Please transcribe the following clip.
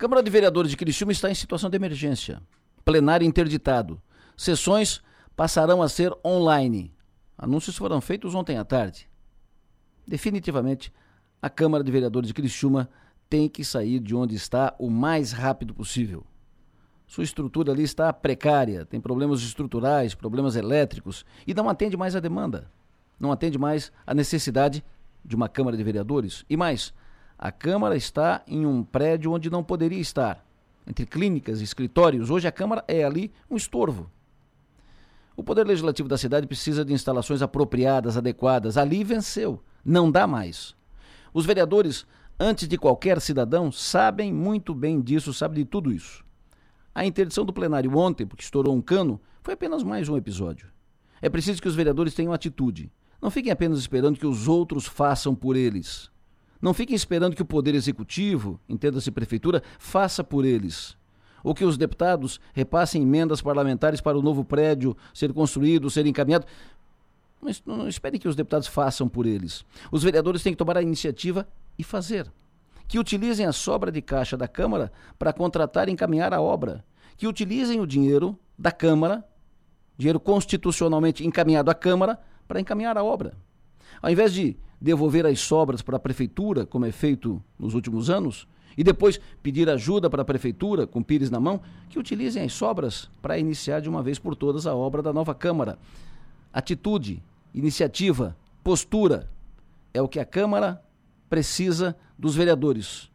Câmara de Vereadores de Criciúma está em situação de emergência. Plenário interditado. Sessões passarão a ser online. Anúncios foram feitos ontem à tarde. Definitivamente, a Câmara de Vereadores de Criciúma tem que sair de onde está o mais rápido possível. Sua estrutura ali está precária, tem problemas estruturais, problemas elétricos e não atende mais a demanda. Não atende mais a necessidade de uma Câmara de Vereadores. E mais, a Câmara está em um prédio onde não poderia estar. Entre clínicas e escritórios, hoje a Câmara é ali um estorvo. O Poder Legislativo da cidade precisa de instalações apropriadas, adequadas. Ali venceu. Não dá mais. Os vereadores, antes de qualquer cidadão, sabem muito bem disso, sabem de tudo isso. A interdição do plenário ontem, porque estourou um cano, foi apenas mais um episódio. É preciso que os vereadores tenham atitude. Não fiquem apenas esperando que os outros façam por eles. Não fiquem esperando que o Poder Executivo, entenda-se Prefeitura, faça por eles. Ou que os deputados repassem emendas parlamentares para o novo prédio ser construído, ser encaminhado. Mas não espere que os deputados façam por eles. Os vereadores têm que tomar a iniciativa e fazer. Que utilizem a sobra de caixa da Câmara para contratar e encaminhar a obra. Que utilizem o dinheiro da Câmara, dinheiro constitucionalmente encaminhado à Câmara, para encaminhar a obra. Ao invés de devolver as sobras para a prefeitura, como é feito nos últimos anos, e depois pedir ajuda para a prefeitura, com pires na mão, que utilizem as sobras para iniciar de uma vez por todas a obra da nova Câmara. Atitude, iniciativa, postura é o que a Câmara precisa dos vereadores.